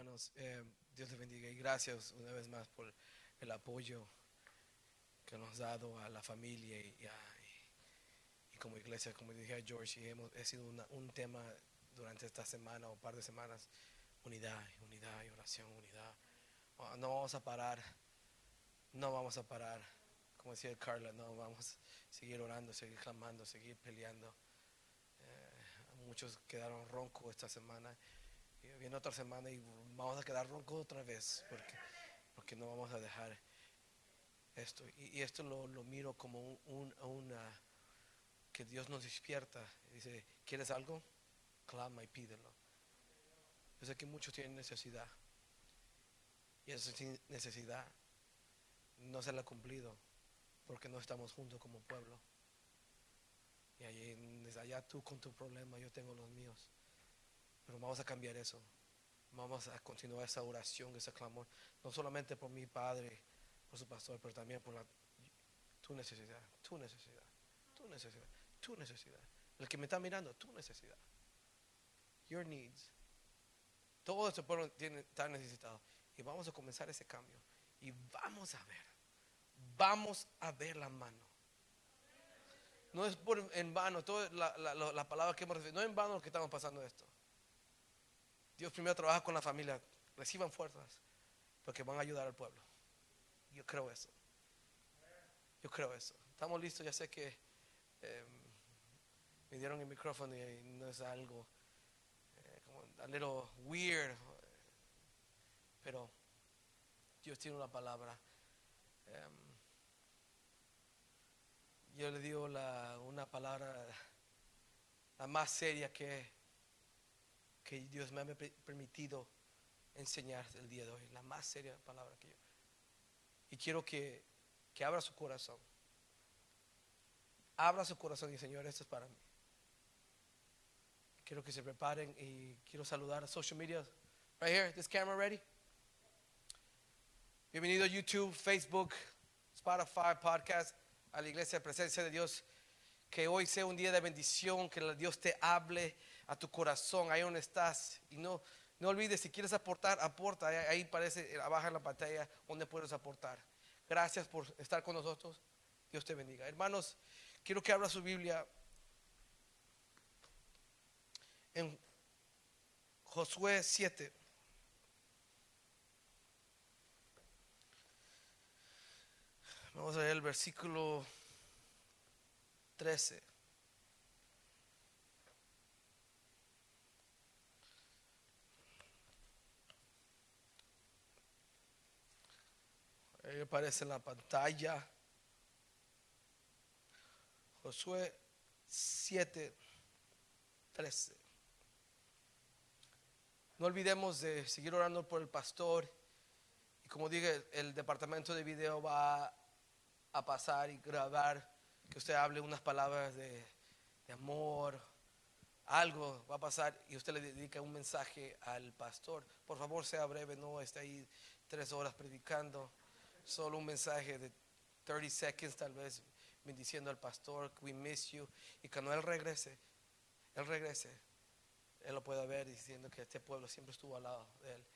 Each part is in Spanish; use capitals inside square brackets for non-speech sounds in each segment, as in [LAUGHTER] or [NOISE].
hermanos. Eh, Dios les bendiga y gracias una vez más por el apoyo que nos ha dado a la familia y, y, como iglesia, como dije a George, y hemos, ha sido un tema durante esta semana o par de semanas, unidad, unidad y oración, unidad. Ah, no vamos a parar, no vamos a parar, como decía Carla, no vamos a seguir orando, seguir clamando, seguir peleando. Eh, muchos quedaron roncos esta semana y viene otra semana y vamos a quedar roncos otra vez porque, porque no vamos a dejar esto. Y, esto lo, miro como un, una que Dios nos despierta. Dice, ¿quieres algo? Clama y pídelo. Yo sé que muchos tienen necesidad. Y esa necesidad no se la ha cumplido porque no estamos juntos como pueblo. Y allí, allá tú con tu problema, yo tengo los míos. Pero vamos a cambiar eso. Vamos a continuar esa oración, ese clamor, no solamente por mi padre, por su pastor, pero también por tu necesidad, tu necesidad, tu necesidad, tu necesidad. El que me está mirando, tu necesidad. Your needs. Todo este pueblo tiene, está necesitado. Y vamos a comenzar ese cambio. Y vamos a ver. Vamos a ver la mano. No es por en vano, toda la, la, palabra que hemos recibido, no es en vano lo que estamos pasando esto. Dios primero trabaja con la familia, reciban fuerzas, porque van a ayudar al pueblo. Yo creo eso. Yo creo eso. Estamos listos, ya sé que em, me dieron el micrófono y no es algo eh, como a little weird, pero Dios tiene una palabra. Em, yo le digo una palabra la más seria que que Dios me ha permitido enseñar el día de hoy, la más seria palabra que yo. Y quiero que, que abra su corazón. Abra su corazón y Señor, esto es para mí. Quiero que se preparen y quiero saludar a social media. Right here, this camera ready? Bienvenido a YouTube, Facebook, Spotify, podcast, a la iglesia presencia de Dios. Que hoy sea un día de bendición, que Dios te hable a tu corazón, ahí donde estás. Y no, no olvides, si quieres aportar, aporta. Ahí parece, abajo en la pantalla, donde puedes aportar. Gracias por estar con nosotros. Dios te bendiga. Hermanos, quiero que abra su Biblia en Josué 7. Vamos a ver el versículo 13. Ahí aparece en la pantalla. Josué 7, 13. No olvidemos de seguir orando por el pastor. Y como dije, el departamento de video va a pasar y grabar que usted hable unas palabras de, de amor, algo va a pasar y usted le dedica un mensaje al pastor. Por favor, sea breve, no esté ahí tres horas predicando solo un mensaje de 30 seconds tal vez bendiciendo al pastor, we miss you. Y cuando Él regrese, Él regrese, Él lo puede ver diciendo que este pueblo siempre estuvo al lado de Él.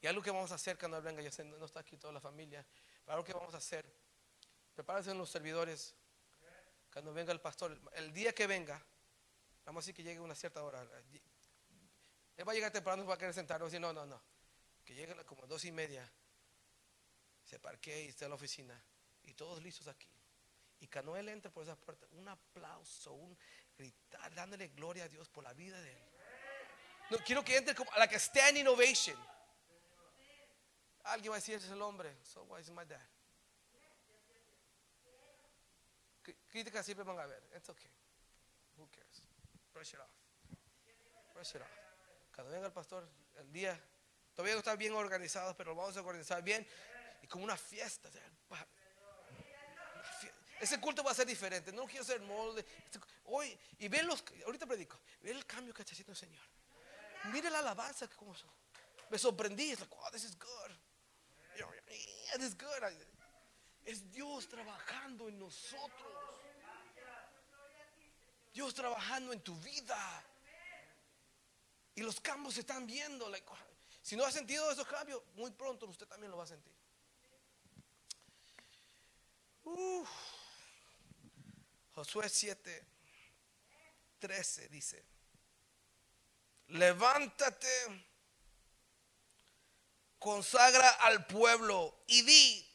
Y algo que vamos a hacer cuando Él venga, yo no está aquí toda la familia, pero algo que vamos a hacer, prepárense en los servidores, cuando venga el pastor, el día que venga, vamos a decir que llegue a una cierta hora, Él va a llegar temprano para querer sentarnos y no, no, no, que llegue como dos y media se parquea y está en la oficina y todos listos aquí. Y cuando él entra por esa puerta, un aplauso, un gritar, dándole gloria a Dios por la vida de él. No, quiero que entre como a standing ovation. Alguien va a decir, es el hombre. So why is my dad? Críticas siempre van a ver. It's okay. Who cares? Brush it off. Brush it off. Cuando venga el pastor, el día, todavía no está bien organizado, pero lo vamos a organizar bien y como una fiesta. Ese culto va a ser diferente. No quiero ser molde. Hoy, y ven los, ahorita predico, ven el cambio que está haciendo el Señor. Mire la alabanza que como me sorprendí. Es like, this is good. This is good. Es Dios trabajando en nosotros. Dios trabajando en tu vida. Y los cambios se están viendo. Si no ha sentido esos cambios, muy pronto usted también lo va a sentir. Josué 7, 13 dice, levántate, consagra al pueblo y di,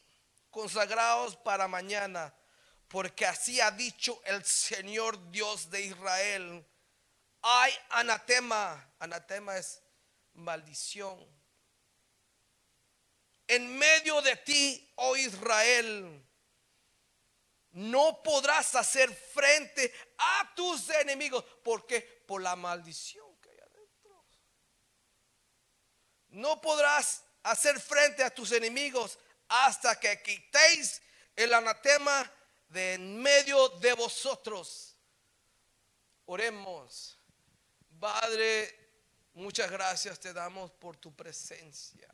consagraos para mañana, porque así ha dicho el Señor Dios de Israel. Hay anatema, anatema es maldición. En medio de ti, oh Israel, no podrás hacer frente a tus enemigos. porque Por la maldición que hay adentro. No podrás hacer frente a tus enemigos hasta que quitéis el anatema de en medio de vosotros. Oremos. Padre, muchas gracias te damos por tu presencia.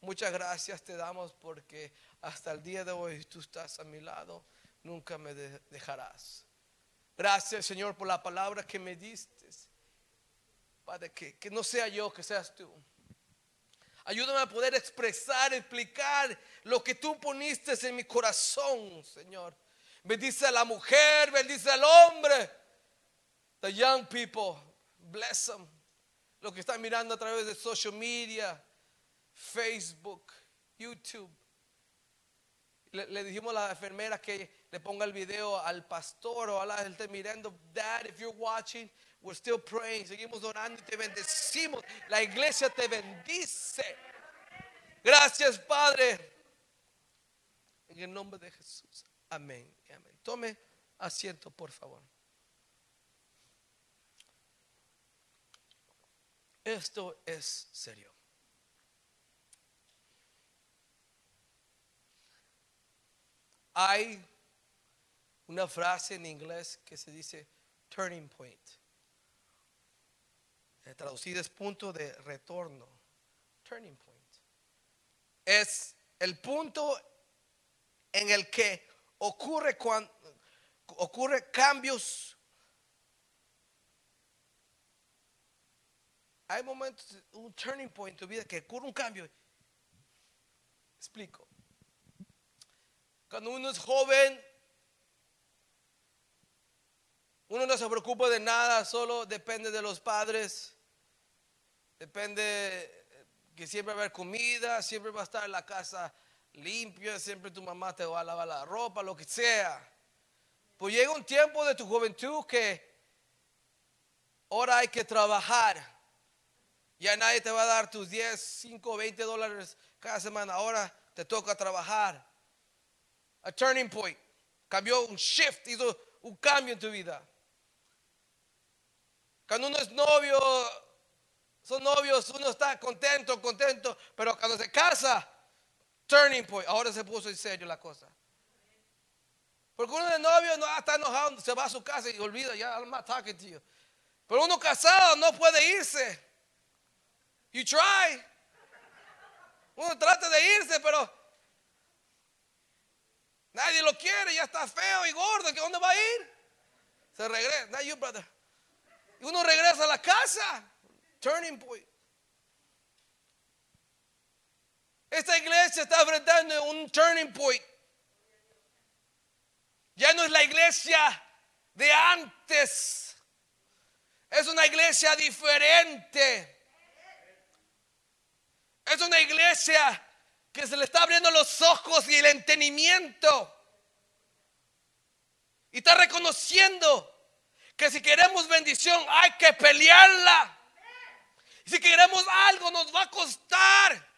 Muchas gracias te damos porque hasta el día de hoy tú estás a mi lado, nunca me dejarás. Gracias Señor por la palabra que me diste. Padre, que, no sea yo, que seas tú. Ayúdame a poder expresar, explicar lo que tú poniste en mi corazón, Señor. Bendice a la mujer, bendice al hombre. The young people, bless them. Lo que están mirando a través de social media, Facebook, YouTube. Le, dijimos a la enfermera que le ponga el video al pastor o a la gente mirando. Dad, if you're watching, we're still praying. Seguimos orando y te bendecimos. La iglesia te bendice. Gracias, Padre. En el nombre de Jesús. Amén. Amén. Tome asiento, por favor. Esto es serio. Hay una frase en inglés que se dice turning point. Traducida es punto de retorno. Turning point. Es el punto en el que ocurre cuando ocurre cambios. Hay momentos, un turning point en tu vida que ocurre un cambio. Explico. Cuando uno es joven, uno no se preocupa de nada, solo depende de los padres. Depende eh, que siempre va a haber comida, siempre va a estar la casa limpia, siempre tu mamá te va a lavar la ropa, lo que sea. Pues llega un tiempo de tu juventud que ahora hay que trabajar. Ya nadie te va a dar tus 10, 5, 20 dólares cada semana. Ahora te toca trabajar a turning point. Cambió un shift, hizo un cambio en tu vida. Cuando uno es novio, son novios, uno está contento, contento, pero cuando se casa, turning point, ahora se puso en serio la cosa. Porque uno de novio no está enojado, se va a su casa y olvida, ya, I'm not talking to you. Pero uno casado no puede irse. You try. Uno trata de irse, pero Nadie lo quiere, ya está feo y gordo. ¿Dónde va a ir? Se regresa. Not you, brother. Y uno regresa a la casa. Turning point. Esta iglesia está enfrentando un turning point. Ya no es la iglesia de antes. Es una iglesia diferente. Es una iglesia que se le está abriendo los ojos y el entendimiento. Y está reconociendo que si queremos bendición hay que pelearla. Si queremos algo nos va a costar.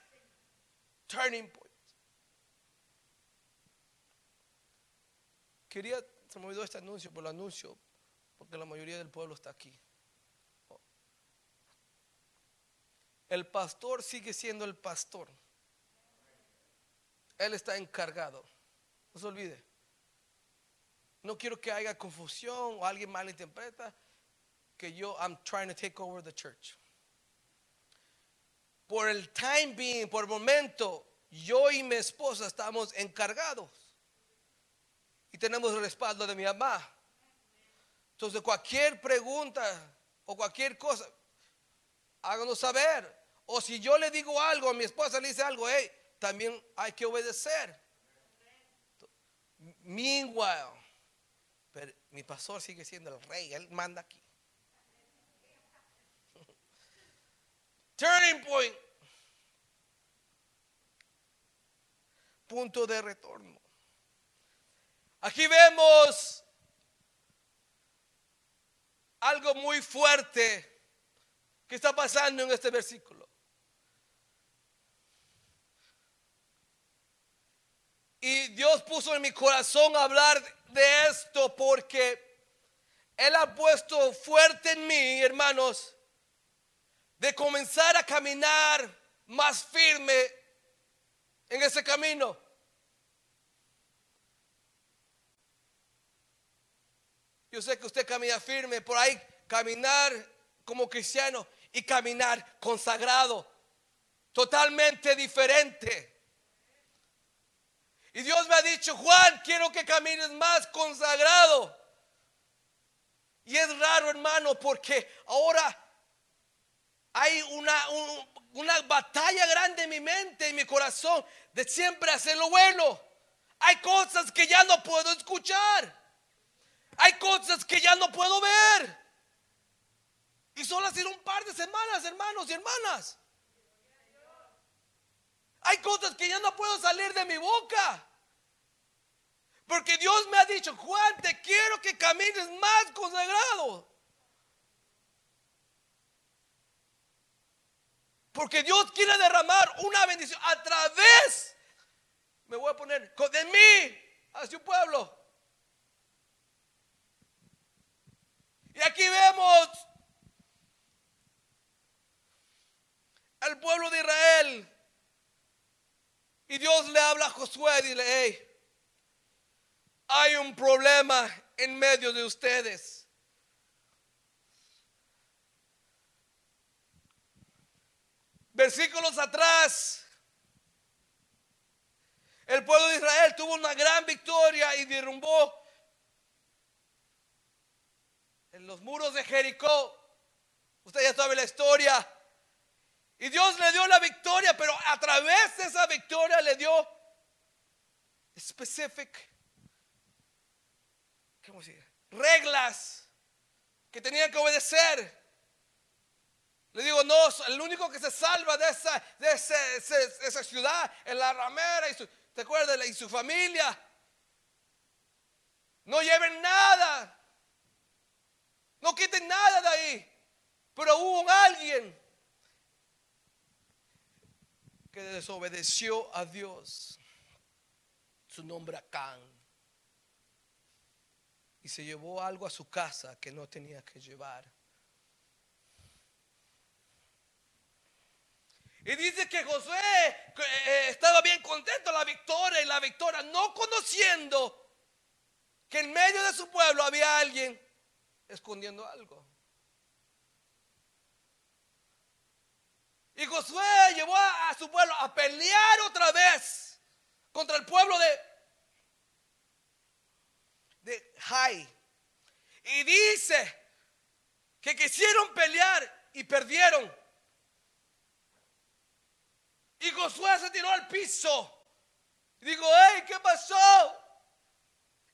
Turning point. Quería, se me olvidó este anuncio, por el anuncio, porque la mayoría del pueblo está aquí. El pastor sigue siendo el pastor. Él está encargado. No se olvide. No quiero que haya confusión o alguien malinterpreta que yo I'm trying to take over the church. Por el time being, por el momento, yo y mi esposa estamos encargados. Y tenemos el respaldo de mi mamá. Entonces, cualquier pregunta o cualquier cosa, háganos saber. O si yo le digo algo, a mi esposa le dice algo, hey, también hay que obedecer. Meanwhile, pero mi pastor sigue siendo el rey, él manda aquí. [LAUGHS] Turning point. Punto de retorno. Aquí vemos algo muy fuerte que está pasando en este versículo. Y Dios puso en mi corazón hablar de esto porque Él ha puesto fuerte en mí, hermanos, de comenzar a caminar más firme en ese camino. Yo sé que usted camina firme, por ahí caminar como cristiano y caminar consagrado, totalmente diferente. Y Dios me ha dicho, Juan, quiero que camines más consagrado. Y es raro, hermano, porque ahora hay una, una batalla grande en mi mente, en mi corazón, de siempre hacer lo bueno. Hay cosas que ya no puedo escuchar. Hay cosas que ya no puedo ver. Y solo ha sido un par de semanas, hermanos y hermanas. Hay cosas que ya no puedo salir de mi boca. Porque Dios me ha dicho, Juan, te quiero que camines más consagrado. Porque Dios quiere derramar una bendición a través, me voy a poner, de mí hacia un pueblo. Y aquí vemos al pueblo de Israel. Y Dios le habla a Josué y dile, hey, hay un problema en medio de ustedes. Versículos atrás, el pueblo de Israel tuvo una gran victoria y derrumbó en los muros de Jericó. Usted ya sabe la historia. Y Dios le dio la a través de esa victoria le dio specific reglas que tenían que obedecer. Le digo, no, el único que se salva de esa, ciudad es la ramera y su, ¿te? Y su familia. No lleven nada. No quiten nada de ahí. Pero hubo alguien que desobedeció a Dios. Su nombre Acán. Y se llevó algo a su casa que no tenía que llevar. Y dice que Josué eh, estaba bien contento la victoria y la victoria, no conociendo que en medio de su pueblo había alguien escondiendo algo. Y Josué llevó a, su pueblo a pelear otra vez contra el pueblo de, de Jai. Y dice que quisieron pelear y perdieron. Y Josué se tiró al piso. Y dijo, hey, ¿qué pasó?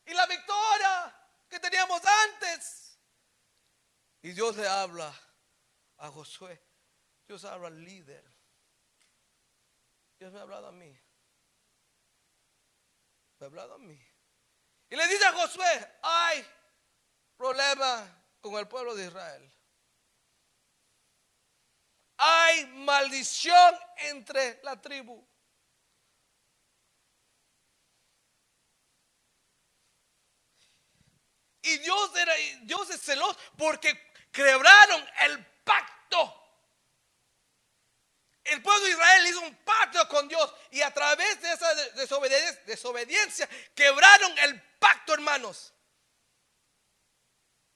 Y la victoria que teníamos antes. Y Dios le habla a Josué. Dios habla al líder. Dios me ha hablado a mí. Me ha hablado a mí. Y le dice a Josué, hay problema con el pueblo de Israel. Hay maldición entre la tribu. Y Dios, era, Dios es celoso porque quebraron el pacto. El pueblo de Israel hizo un pacto con Dios y a través de esa desobediencia, quebraron el pacto, hermanos.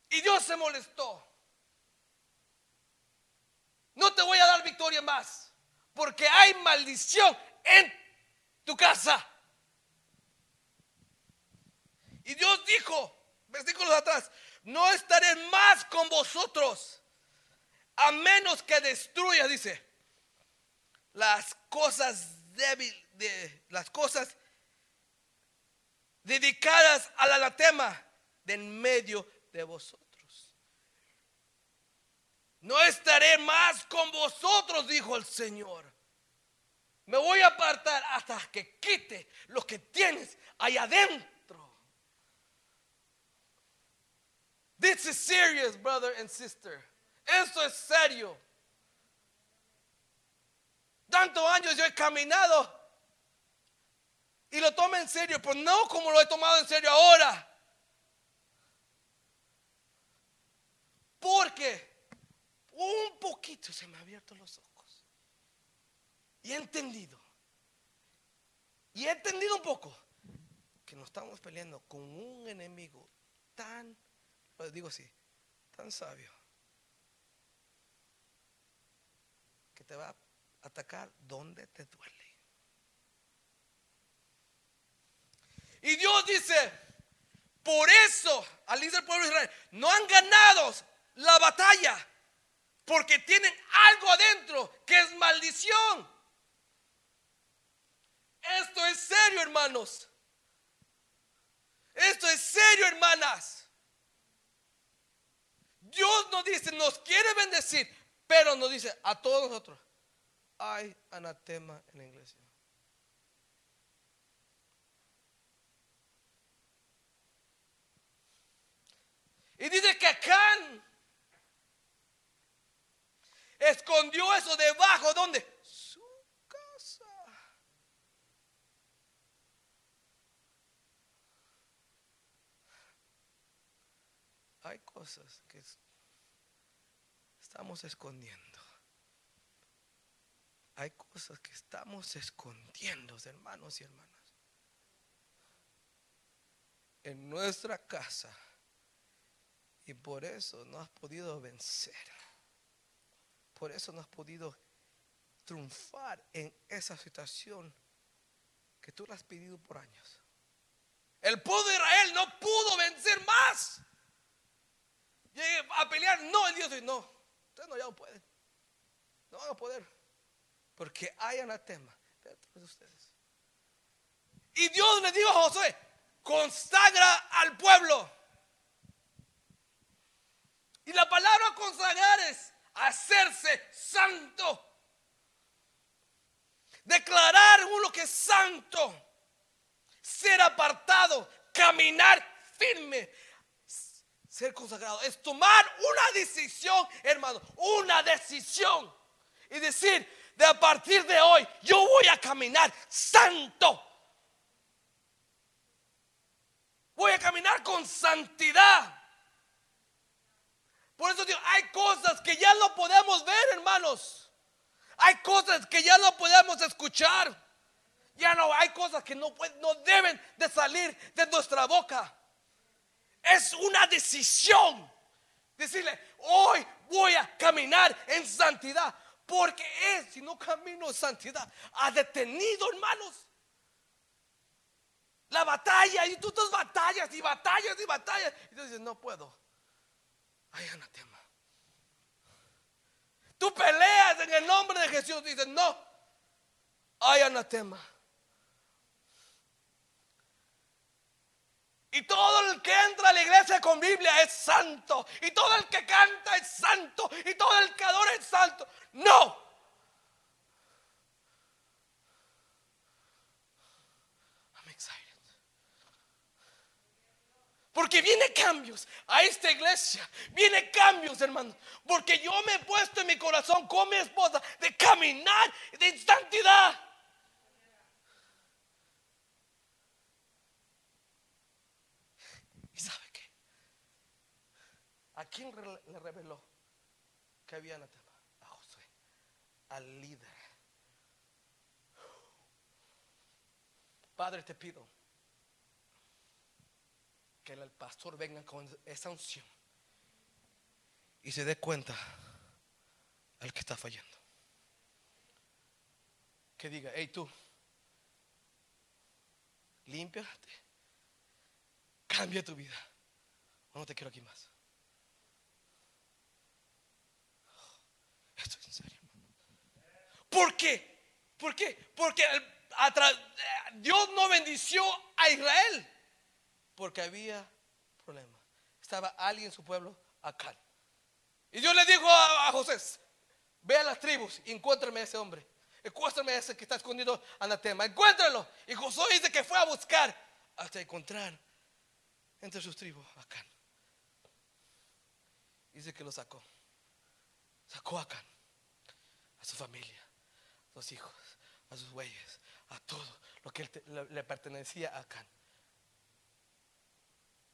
Y Dios se molestó. No te voy a dar victoria más, porque hay maldición en tu casa. Y Dios dijo, versículos atrás, no estaré más con vosotros a menos que destruya, dice, las cosas débiles, de, las cosas dedicadas al anatema de en medio de vosotros. No estaré más con vosotros, dijo el Señor. Me voy a apartar hasta que quite lo que tienes ahí adentro. This is serious, brother and sister. Esto es serio. Tantos años yo he caminado y lo tomo en serio, pero no como lo he tomado en serio ahora. Porque un poquito se me han abierto los ojos. Y he entendido. Y he entendido un poco que nos estamos peleando con un enemigo tan, lo digo así, tan sabio, que te va a atacar donde te duele. Y Dios dice, por eso, al dice el pueblo de Israel, no han ganado la batalla, porque tienen algo adentro que es maldición. Esto es serio, hermanos. Esto es serio, hermanas. Dios nos dice, nos quiere bendecir, pero nos dice a todos nosotros, hay anatema en la iglesia. Y dice que Acán escondió eso debajo, ¿dónde? Su casa. Hay cosas que estamos escondiendo. Hay cosas que estamos escondiendo, hermanos y hermanas. En nuestra casa y por eso no has podido vencer. Por eso no has podido triunfar en esa situación que tú le has pedido por años. El pueblo de Israel no pudo vencer más. Llegué a pelear, no, el Dios dice, no, ustedes no ya no pueden. No van a poder. Porque hay anatema de ustedes. Y Dios le dijo a Josué, consagra al pueblo. Y la palabra consagrar es hacerse santo. Declarar uno que es santo. Ser apartado. Caminar firme. Ser consagrado. Es tomar una decisión, hermano. Una decisión. Y decir, de a partir de hoy, yo voy a caminar santo. Voy a caminar con santidad. Por eso digo, hay cosas que ya no podemos ver, hermanos. Hay cosas que ya no podemos escuchar. Ya no hay cosas que no, no deben de salir de nuestra boca. Es una decisión. Decirle, hoy voy a caminar en santidad. Porque es, si no camino en santidad, ha detenido, hermanos. La batalla, y tú tus batallas y batallas y batallas. Y tú dices, no puedo hay anatema. Tú peleas en el nombre de Jesús. Dices, no, hay anatema. Y todo el que entra a la iglesia con Biblia es santo. Y todo el que canta es santo. Y todo el que adora es santo. No. Porque viene cambios a esta iglesia. Viene cambios, hermano. Porque yo me he puesto en mi corazón con mi esposa de caminar de santidad. ¿Y sabe qué? ¿A quién le reveló que había anatema? A Josué, al líder. Padre, te pido que el pastor venga con esa unción y se dé cuenta al que está fallando. Que diga, hey tú, límpiate, cambia tu vida, no te quiero aquí más. Esto es. ¿Por qué? ¿Por qué? Porque Dios no bendició a Israel porque había problemas. Estaba alguien en su pueblo, acá. Y Dios le dijo a, José, ve a las tribus y encuéntrame a ese hombre. Encuéntrame a ese que está escondido anatema. Encuéntralo. Y José dice que fue a buscar hasta encontrar entre sus tribus acá. Dice que lo sacó. Sacó a Acán, a su familia, a sus hijos, a sus bueyes, a todo lo que le, pertenecía a Acán.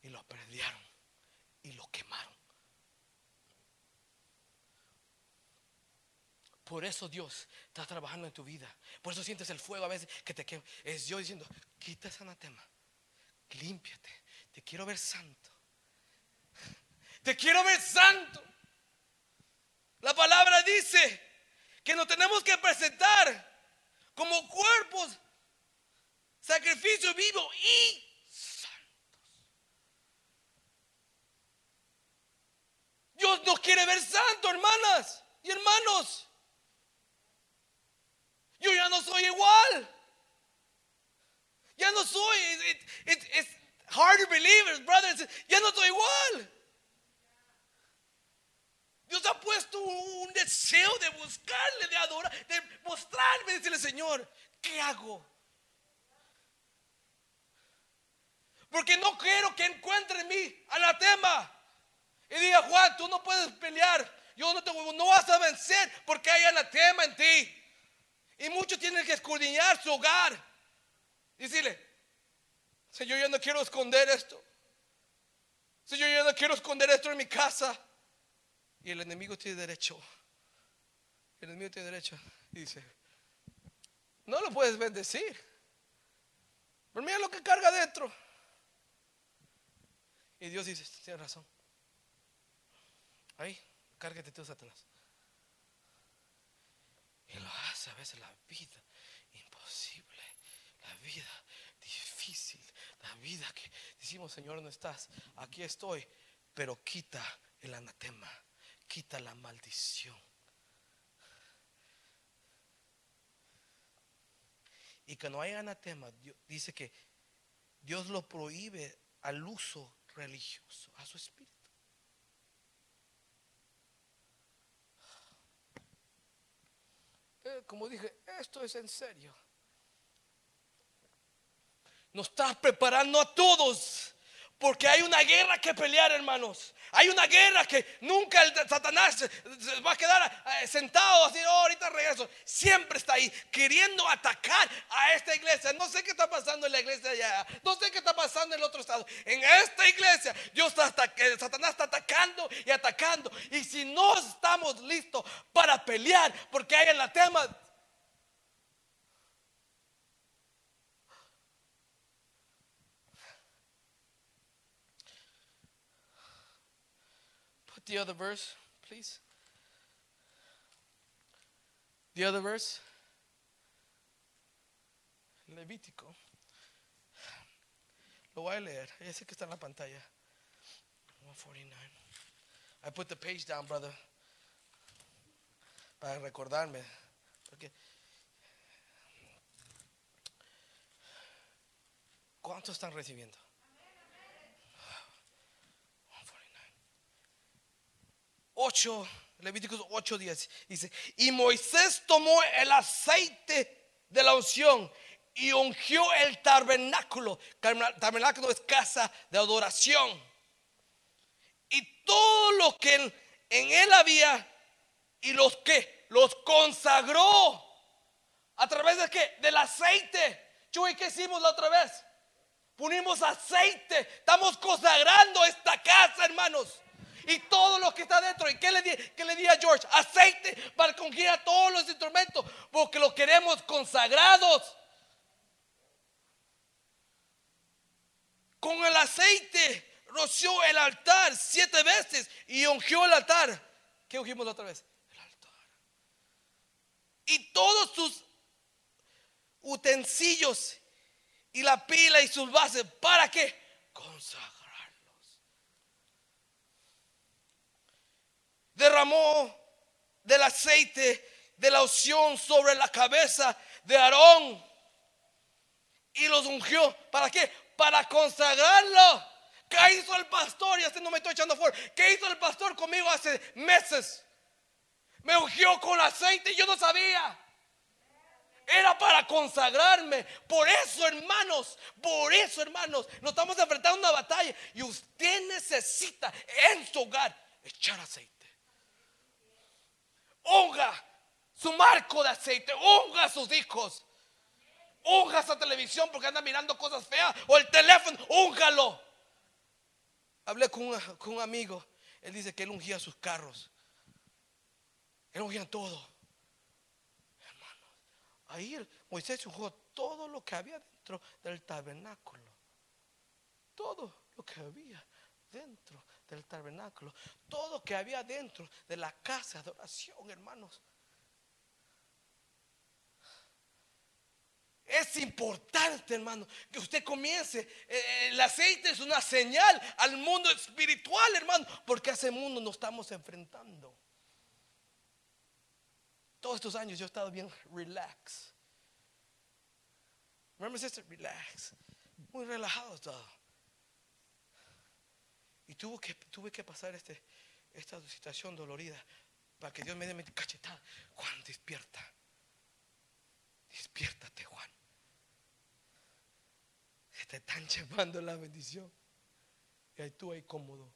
Y lo perdieron y lo quemaron. Por eso Dios está trabajando en tu vida. Por eso sientes el fuego a veces que te quema. Es Dios diciendo, quita ese anatema, límpiate, te quiero ver santo. [LAUGHS] Te quiero ver santo. La palabra dice que nos tenemos que presentar como cuerpos, sacrificio vivo y santos. Dios nos quiere ver santo, hermanas y hermanos. Yo ya no soy igual. Ya no soy. it's hard to believe, brothers. Ya no soy igual. Dios ha puesto un deseo de buscarle, de adorar, de mostrarme, decirle, Señor, ¿qué hago? Porque no quiero que encuentre en mí anatema. Y diga, Juan, tú no puedes pelear. Yo no te no vas a vencer porque hay anatema en ti. Y muchos tienen que escudriñar su hogar. Decirle, Señor, yo no quiero esconder esto. Señor, yo no quiero esconder esto en mi casa. Y el enemigo tiene derecho. El enemigo tiene derecho. Dice, no lo puedes bendecir. Pero mira lo que carga dentro. Y Dios dice, tienes razón. Ahí, cárgate tú, Satanás. Y lo hace a veces la vida imposible, la vida difícil, la vida que decimos, Señor, no estás, aquí estoy, pero quita el anatema, quita la maldición. Y que no hay anatema, dice que Dios lo prohíbe al uso religioso, a su espíritu. Eh, como dije, esto es en serio. Nos está preparando a todos porque hay una guerra que pelear, hermanos. Hay una guerra que nunca Satanás va a quedar eh, sentado así, oh, ahorita regreso. Siempre está ahí queriendo atacar a esta iglesia. No sé qué está pasando en la iglesia allá. No sé qué está pasando en el otro estado. En esta iglesia, Dios está, Satanás está atacando y atacando. Y si no estamos listos para pelear, porque hay en la tema the other verse, please? The other verse. Levítico. Lo voy a leer. Ese que está en la pantalla. 149. I put the page down, brother. Para recordarme. Porque ¿Cuántos están recibiendo? 8, Levíticos 8, 10, dice, y Moisés tomó el aceite de la unción y ungió el tabernáculo. Tabernáculo es casa de adoración. Y todo lo que en, él había y los que los consagró a través de qué? Del aceite. Chuy, ¿qué hicimos la otra vez? Punimos aceite. Estamos consagrando esta casa, hermanos y todo lo que está dentro. ¿Y qué le, di, qué le di a George? Aceite para congir a todos los instrumentos, porque lo queremos consagrados. Con el aceite roció el altar siete veces y ungió el altar. ¿Qué ungimos la otra vez? El altar. Y todos sus utensilios y la pila y sus bases, ¿para qué? Consagrar. Derramó del aceite de la unción sobre la cabeza de Aarón y los ungió. ¿Para qué? Para consagrarlo. ¿Qué hizo el pastor? Y este no me estoy echando fuera. ¿Qué hizo el pastor conmigo hace meses? Me ungió con aceite y yo no sabía. Era para consagrarme. Por eso, hermanos, por eso, hermanos, nos estamos enfrentando a una batalla. Y usted necesita en su hogar echar aceite. Unga su marco de aceite. Unga a sus hijos. Unga esa televisión porque anda mirando cosas feas. O el teléfono, úngalo. Hablé con, con un amigo. Él dice que él ungía sus carros. Él ungía todo. Ahí Moisés jugó todo lo que había dentro del tabernáculo. Todo lo que había dentro del tabernáculo. Todo que había dentro de la casa de oración, hermanos. Es importante, hermano, que usted comience. Eh, el aceite es una señal al mundo espiritual, hermano, porque a ese mundo nos estamos enfrentando. Todos estos años yo he estado bien relax. Remember, sister, relax. Muy relajado todo. Y tuve que, tuve que pasar este, esta situación dolorida para que Dios me dé mi cachetada. Juan, despierta. Despiértate, Juan. Se te están llevando la bendición. Y ahí tú ahí cómodo.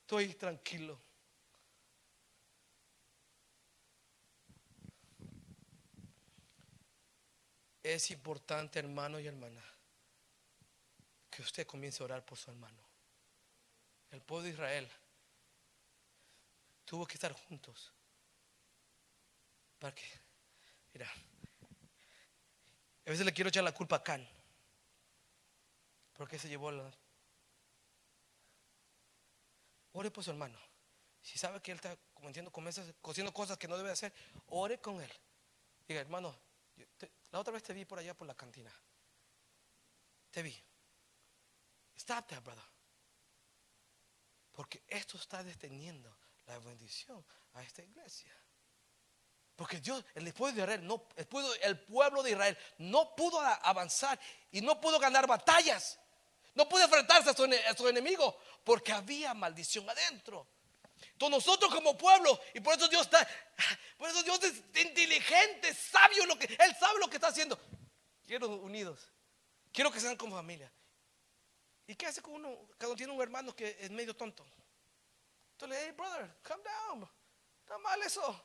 Estoy tranquilo. Es importante, hermano y hermana, que usted comience a orar por su hermano. El pueblo de Israel tuvo que estar juntos. Para que, mira, a veces le quiero echar la culpa a Can. Porque se llevó la... Ore por su hermano. Si sabe que él está cometiendo, cociendo cosas que no debe hacer, ore con él. Diga, hermano, la otra vez te vi por allá por la cantina. Te vi. Stop there, brother. Porque esto está deteniendo la bendición a esta iglesia. Porque Dios, el pueblo de Israel, no, el, pueblo, el pueblo de Israel no pudo avanzar y no pudo ganar batallas. No pudo enfrentarse a su, a su enemigo porque había maldición adentro. Entonces nosotros como pueblo, y por eso Dios está, [LAUGHS] por eso Dios es inteligente, sabio, lo que, Él sabe lo que está haciendo. Quiero unidos, quiero que sean como familia. ¿Y qué hace con uno cuando tiene un hermano que es medio tonto? Entonces, hey brother, calm down, está mal eso.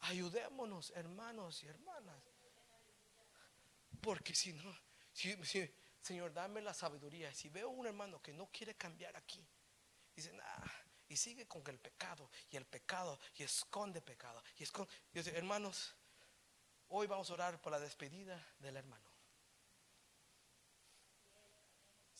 Ayudémonos, hermanos y hermanas. Porque si no, Señor, dame la sabiduría. Si veo un hermano que no quiere cambiar aquí, Dice, y sigue con el pecado y el pecado y esconde pecado. Y esconde. Dice, hermanos, hoy vamos a orar por la despedida del hermano.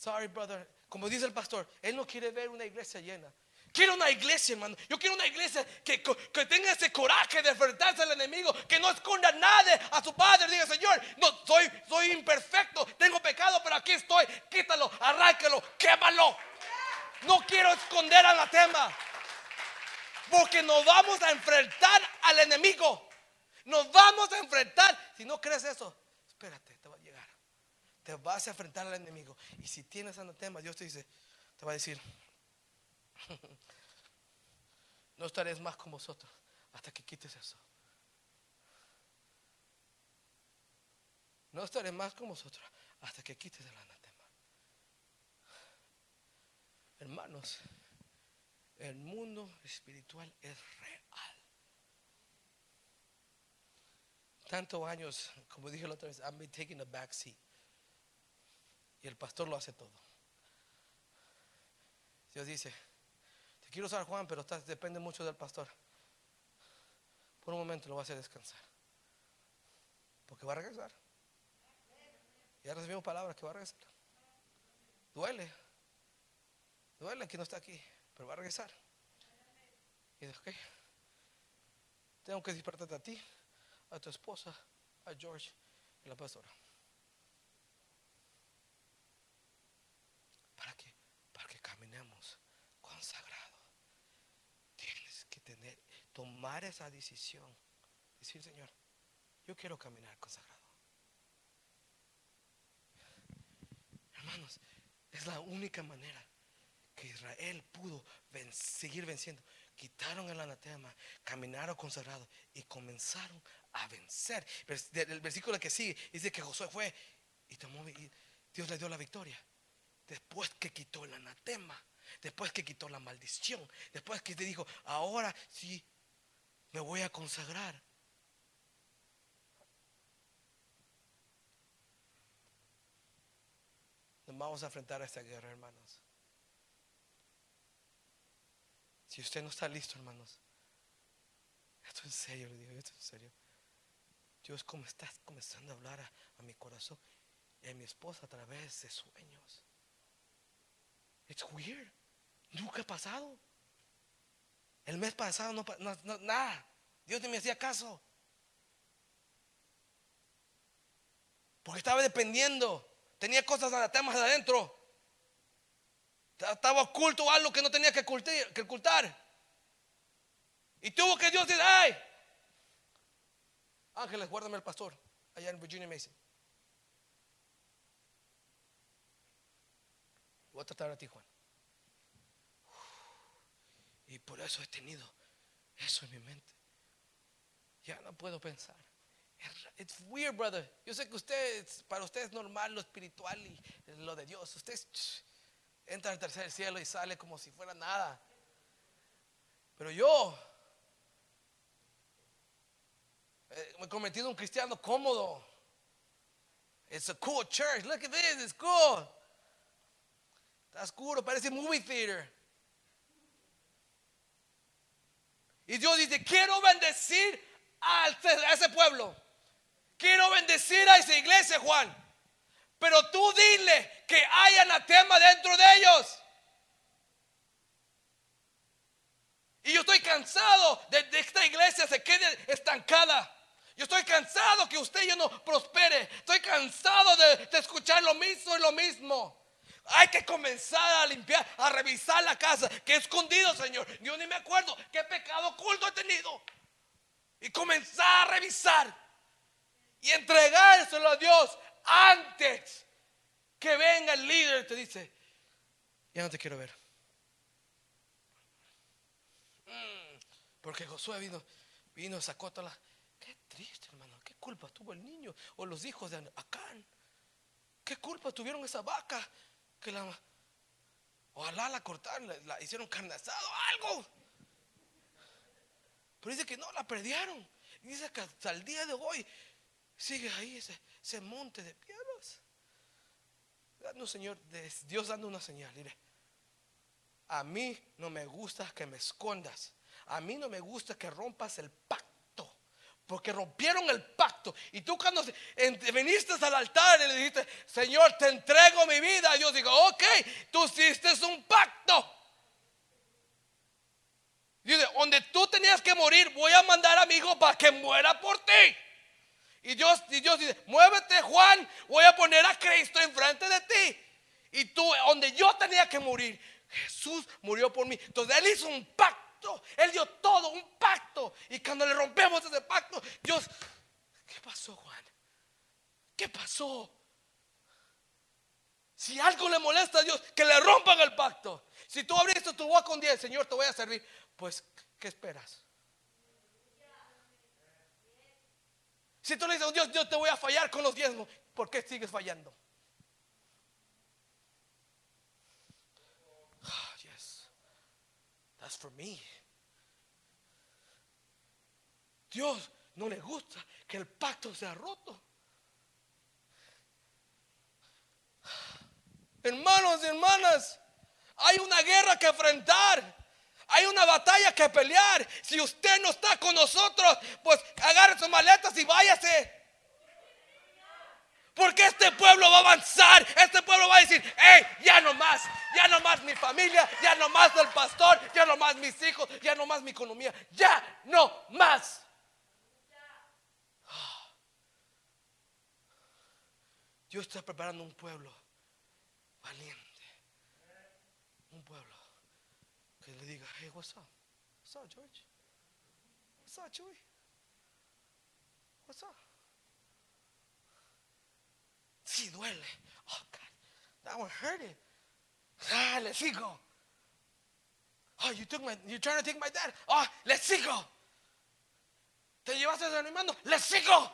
Sorry, brother. Como dice el pastor, él no quiere ver una iglesia llena. Quiero una iglesia, hermano. Yo quiero una iglesia que, que, tenga ese coraje de enfrentarse al enemigo, que no esconda nada a su padre. Diga, Señor, no soy, soy imperfecto, tengo pecado, pero aquí estoy. Quítalo, arráncalo, quémalo. No quiero esconder anatema. Porque nos vamos a enfrentar al enemigo. Nos vamos a enfrentar. Si no crees eso, espérate, te vas a enfrentar al enemigo. Y si tienes anatema, Dios te dice, te va a decir, [LAUGHS] no estaréis más con vosotros hasta que quites eso. No estaré más con vosotros hasta que quites el anatema. Hermanos, el mundo espiritual es real. Tantos años, como dije la otra vez, I'm been taking a back seat. Y el pastor lo hace todo. Dios dice, te quiero usar Juan, pero depende mucho del pastor. Por un momento lo va a hacer descansar. Porque va a regresar. Ya recibimos palabras que va a regresar. Duele. Duele que no está aquí, pero va a regresar. Y dice, ok, tengo que despertarte a ti, a tu esposa, a George y a la pastora. ¿Para qué? Para que caminemos consagrado. Tienes que tener tomar esa decisión. Decir, Señor, yo quiero caminar consagrado. Hermanos, es la única manera que Israel pudo seguir venciendo. Quitaron el anatema, caminaron consagrado y comenzaron a vencer. El versículo que sigue dice que Josué fue y tomó y Dios le dio la victoria. Después que quitó el anatema, después que quitó la maldición, después que te dijo, ahora sí me voy a consagrar. Nos vamos a enfrentar a esta guerra, hermanos. Si usted no está listo, hermanos, esto en serio, le digo, esto en serio. Dios, como estás comenzando a hablar a, mi corazón y a mi esposa a través de sueños. It's weird. Nunca ha pasado. El mes pasado no, no, nada. Dios ni me hacía caso. Porque estaba dependiendo. Tenía cosas temas adentro. Estaba oculto algo que no tenía que ocultar. Y tuvo que Dios decir, ay, ángeles, guárdame el pastor allá en Virginia Mason. Voy a tratar a ti, Juan. Y por eso he tenido eso en mi mente. Ya no puedo pensar. It's weird, brother. Yo sé que usted, para usted es normal lo espiritual y lo de Dios. Usted entra al tercer cielo y sale como si fuera nada. Pero yo eh, me he convertido en un cristiano cómodo. It's a cool church. Look at this, it's cool. Está oscuro, parece movie theater. Y Dios dice, quiero bendecir a ese pueblo. Quiero bendecir a esa iglesia, Juan. Pero tú dile que hay anatema dentro de ellos. Y yo estoy cansado de, que esta iglesia se quede estancada. Yo estoy cansado que usted ya no prospere. Estoy cansado de, de escuchar lo mismo y lo mismo. Hay que comenzar a limpiar, a revisar la casa. Que escondido, Señor. Yo ni me acuerdo qué pecado oculto he tenido. Y comenzar a revisar. Y entregárselo a Dios antes que venga el líder y te dice, ya no te quiero ver. Mm, porque Josué vino, vino, sacó toda la... Qué triste, hermano. ¿Qué culpa tuvo el niño o los hijos de Acán? ¿Qué culpa tuvieron esa vaca que la... Ojalá la cortaron, la, hicieron carne asado, algo. Pero dice que no, la perdieron. Y dice que hasta el día de hoy sigue ahí ese, monte de piedras. Dando, Señor, Dios dando una señal. Mire, a mí no me gusta que me escondas. A mí no me gusta que rompas el pacto. Porque rompieron el pacto. Y tú cuando viniste al altar y le dijiste, Señor, te entrego mi vida. Yo digo, ok, tú hiciste un pacto. Dice, donde tú tenías que morir, voy a mandar a mi hijo para que muera por ti. Y Dios, y Dios dice, muévete Juan, voy a poner a Cristo enfrente de ti. Y tú, donde yo tenía que morir, Jesús murió por mí. Entonces Él hizo un pacto, Él dio todo, un pacto. Y cuando le rompemos ese pacto, Dios, ¿qué pasó Juan? ¿Qué pasó? Si algo le molesta a Dios, que le rompan el pacto. Si tú abriste tu boca con día, Señor, te voy a servir. Pues, ¿qué esperas? Si tú le dices, oh, Dios, yo te voy a fallar con los diezmos, ¿por qué sigues fallando? Oh, yes. That's for me. Dios no le gusta que el pacto sea roto. Hermanos y hermanas, hay una guerra que enfrentar. Hay una batalla que pelear. Si usted no está con nosotros, pues agarre sus maletas y váyase. Porque este pueblo va a avanzar. Este pueblo va a decir, hey, ya no más. Ya no más mi familia. Ya no más el pastor. Ya no más mis hijos. Ya no más mi economía. Ya no más. Dios está preparando un pueblo valiente. Un pueblo que le diga, hey, what's up? What's up, George? What's up, Chewy? What's up? Sí, duele. Oh, God. That one hurted. Ah, let's see go. Oh, you took my, you're trying to take my dad. Oh, let's go. Te llevaste desanimando. Let's see go.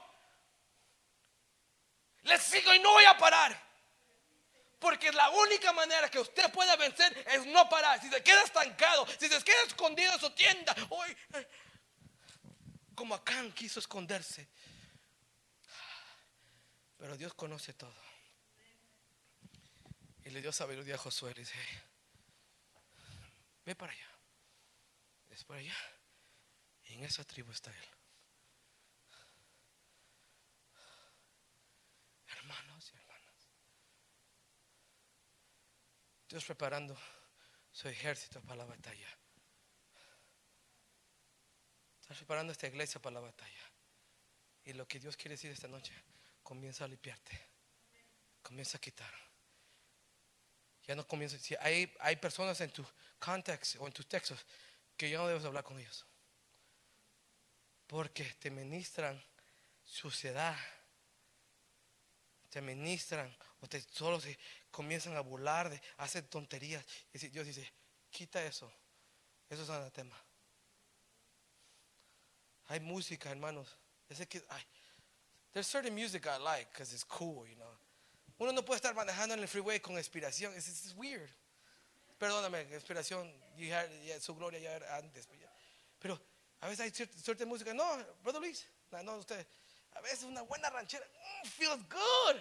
Let's see go y no voy a parar. Porque la única manera que usted pueda vencer es no parar. Si se queda estancado, si se queda escondido en su tienda, hoy, eh, como Acán quiso esconderse. Pero Dios conoce todo. Y le dio sabiduría a Josué. Le dice, ve para allá. Es para allá. Y en esa tribu está él. Hermanos y hermanas. Dios preparando su ejército para la batalla. Está preparando esta iglesia para la batalla. Y lo que Dios quiere decir esta noche, comienza a limpiarte. Comienza a quitar. Ya no comienza. Si hay, hay personas en tu contexto o en tus textos que ya no debes hablar con ellos. Porque te ministran suciedad. Te ministran o te solo se comienzan a burlar, de, hacen tonterías. Y Dios dice, quita eso. Eso es anatema. Hay música, hermanos. Ese que, there's certain music I like because it's cool, you know. Uno no puede estar manejando en el freeway con inspiración. Es it's weird. Perdóname, inspiración, you had, yeah, su gloria ya era antes. Ya. pero a veces hay cierta, música. No, brother Luis, no, no usted. A veces una buena ranchera mm, feels good.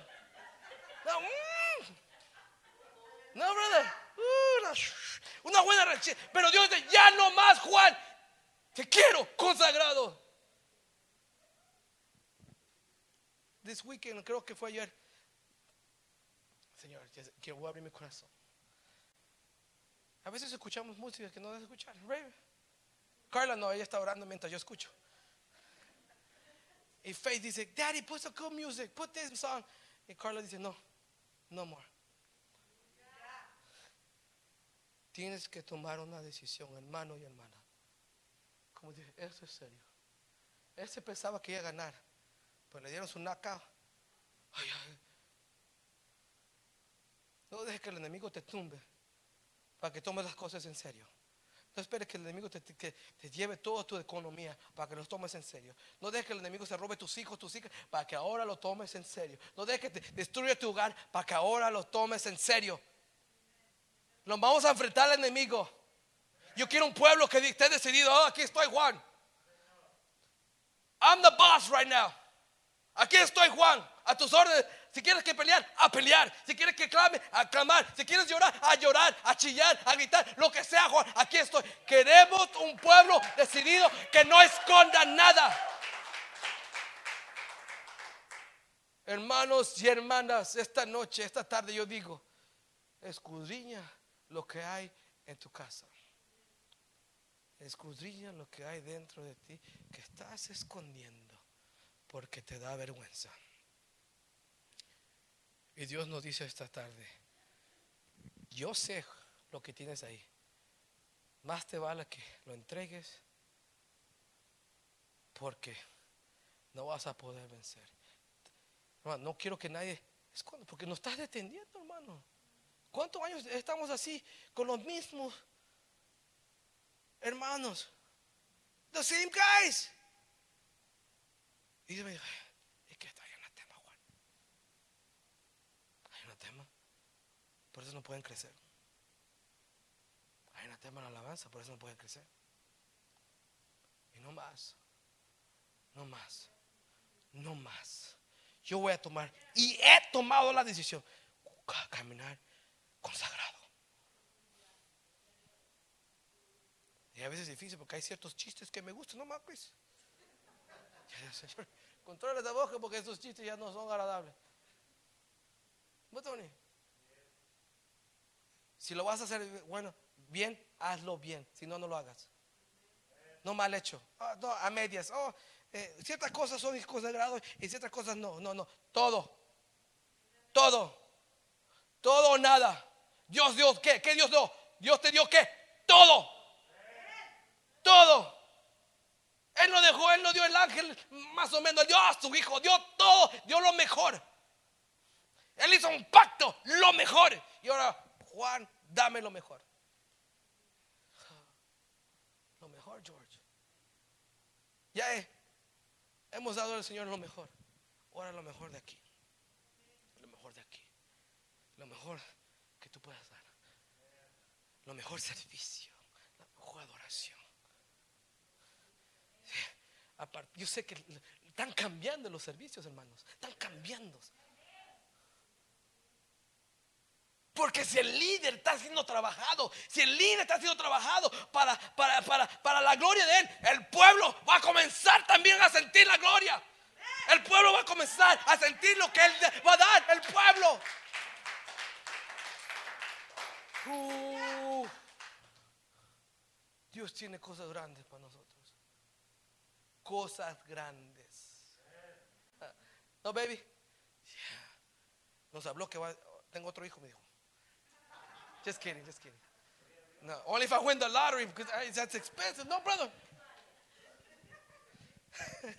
No, mm. No brother. Uh. Una buena ranchera. Pero Dios dice, ya no más, Juan. Te quiero consagrado. This weekend, creo que fue ayer. Señor, quiero abrir mi corazón. A veces escuchamos música que no debes escuchar. Carla no, ella está orando mientras yo escucho. Y Faith dice, Daddy, put some good music, put this song. Y Carla dice, no, no more. Tienes que tomar una decisión, hermano y hermana. Como dije, eso es serio. Ese pensaba que iba a ganar, pues le dieron su ay. No dejes que el enemigo te tumbe para que tomes las cosas en serio. No esperes que el enemigo te, lleve toda tu economía para que los tomes en serio. No dejes que el enemigo se robe tus hijos, tus hijas, para que ahora lo tomes en serio. No dejes que te destruya tu hogar para que ahora lo tomes en serio. Nos vamos a enfrentar al enemigo. Yo quiero un pueblo que esté decidido. Oh, aquí estoy, Juan. I'm the boss right now. Aquí estoy, Juan. A tus órdenes. Si quieres que pelear, a pelear. Si quieres que clame, a clamar. Si quieres llorar, a llorar, a chillar, a gritar. Lo que sea, Juan. Aquí estoy. Queremos un pueblo decidido que no esconda nada. Hermanos y hermanas, esta noche, esta tarde yo digo, escudriña lo que hay en tu casa. Escudriña lo que hay dentro de ti que estás escondiendo porque te da vergüenza. Y Dios nos dice esta tarde, yo sé lo que tienes ahí. Más te vale que lo entregues porque no vas a poder vencer. No quiero que nadie esconda porque nos estás deteniendo, hermano. ¿Cuántos años estamos así con los mismos hermanos? The same guys. Y me dijo, es que está en tema, Juan. Hay un tema. Por eso no pueden crecer. Hay un tema en la alabanza, por eso no pueden crecer. Y no más. No más. No más. Yo voy a tomar, y he tomado la decisión, caminar consagrado. Y a veces es difícil porque hay ciertos chistes que me gustan, no más. Señor, controla la boca porque esos chistes ya no son agradables. Si lo vas a hacer, bueno, bien, hazlo bien. Si no, no lo hagas. No mal hecho. Oh, no, a medias. Oh, eh, ciertas cosas son consagrados y ciertas cosas no. No, no. Todo. Todo. Todo o nada. Dios dio qué? ¿Qué Dios dio? Dios te dio qué? Todo. Todo. Él no dejó, Él no dio el ángel más o menos, dio a su hijo, dio todo, dio lo mejor. Él hizo un pacto, lo mejor. Y ahora, Juan, dame lo mejor. Lo mejor, George. Ya eh, hemos dado al Señor lo mejor. Ahora lo mejor de aquí. Lo mejor de aquí. Lo mejor tú puedas dar. Lo mejor servicio. La mejor adoración. Yo sé que están cambiando los servicios, hermanos. Están cambiando. Porque si el líder está siendo trabajado, si el líder está siendo trabajado para, para, para, para la gloria de él, el pueblo va a comenzar también a sentir la gloria. El pueblo va a comenzar a sentir lo que él va a dar, el pueblo. Dios tiene cosas grandes para nosotros. Cosas grandes. Ah, no, baby. Nos habló que va, tengo otro hijo, me dijo. Just kidding, just kidding. No, only if I win the lottery because that's expensive. No, brother. [LAUGHS]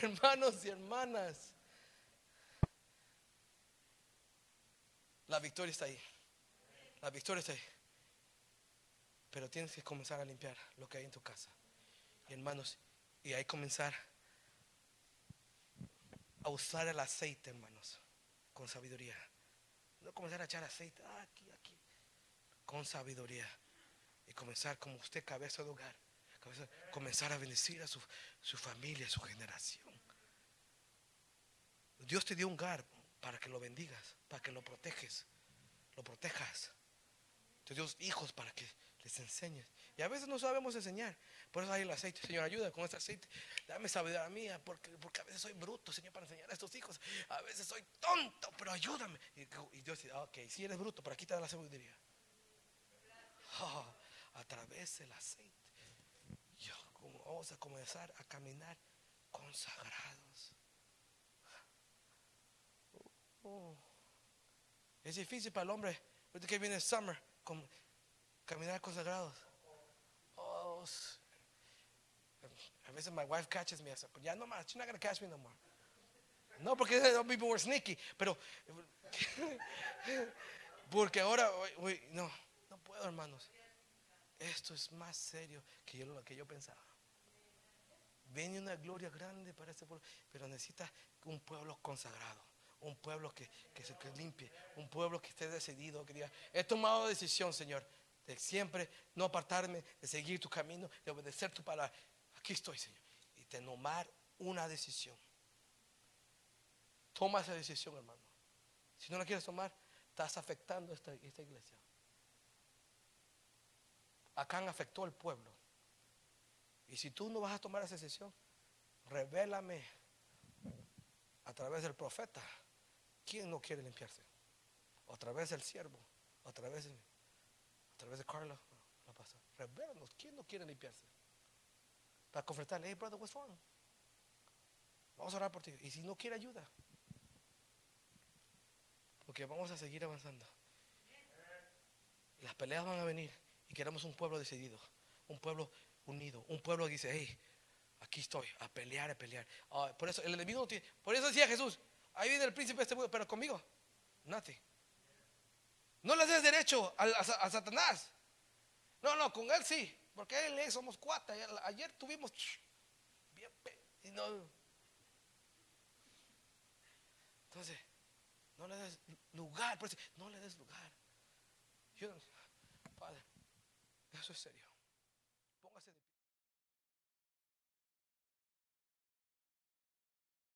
Hermanos y hermanas, la victoria está ahí. La victoria está ahí. Pero tienes que comenzar a limpiar lo que hay en tu casa. Y hermanos, y ahí comenzar a usar el aceite, hermanos, con sabiduría. No comenzar a echar aceite ah, aquí, aquí, con sabiduría. Y comenzar como usted, cabeza de hogar, comenzar a bendecir a su, su familia, a su generación. Dios te dio un hogar para que lo bendigas, para que lo proteges, lo protejas. Te hijos para que les enseñes. Y a veces no sabemos enseñar. Por eso hay el aceite. Señor, ayuda con este aceite. Dame sabiduría mía, porque, porque a veces soy bruto, Señor, para enseñar a estos hijos. A veces soy tonto, pero ayúdame. Y, Dios dice, ok, si eres bruto, pero aquí te da la sabiduría. Oh, a través del aceite. Vamos a comenzar a caminar consagrados. Oh. Es difícil para el hombre, que viene summer, caminar consagrados. Oh, a veces my wife catches me, said, ya no más, she's not going catch me no more. No, porque some people were sneaky, pero [LAUGHS] porque ahora, no, no puedo, hermanos. Esto es más serio que yo, lo que yo pensaba. Viene una gloria grande para este pueblo, pero necesita un pueblo consagrado, un pueblo que, que se limpie, un pueblo que esté decidido, que diga, he tomado decisión, Señor, de siempre no apartarme, de seguir tu camino, de obedecer tu palabra. Aquí estoy, Señor. Y de tomar una decisión. Toma esa decisión, hermano. Si no la quieres tomar, estás afectando esta, esta iglesia. Acá afectó al pueblo. Y si tú no vas a tomar esa decisión, revélame a través del profeta quién no quiere limpiarse. O a través del siervo, o a través de a través de Carla, la pasa. ¿quién no quiere limpiarse? Para confrontarle, hey brother, what's wrong? Vamos a orar por ti. Y si no quiere ayuda, porque vamos a seguir avanzando. Las peleas van a venir. Y queremos un pueblo decidido, un pueblo unido, un pueblo que dice, hey, aquí estoy, a pelear, a pelear. Ah, por eso el enemigo tiene, por eso decía Jesús, ahí viene el príncipe de este mundo, pero conmigo, nothing. No le des derecho a, Satanás. No, no, con él sí. Porque él es, somos cuatro. Ayer, tuvimos. Bien, y no. Entonces, no le des lugar. No le des lugar. Yo, Padre, eso es serio.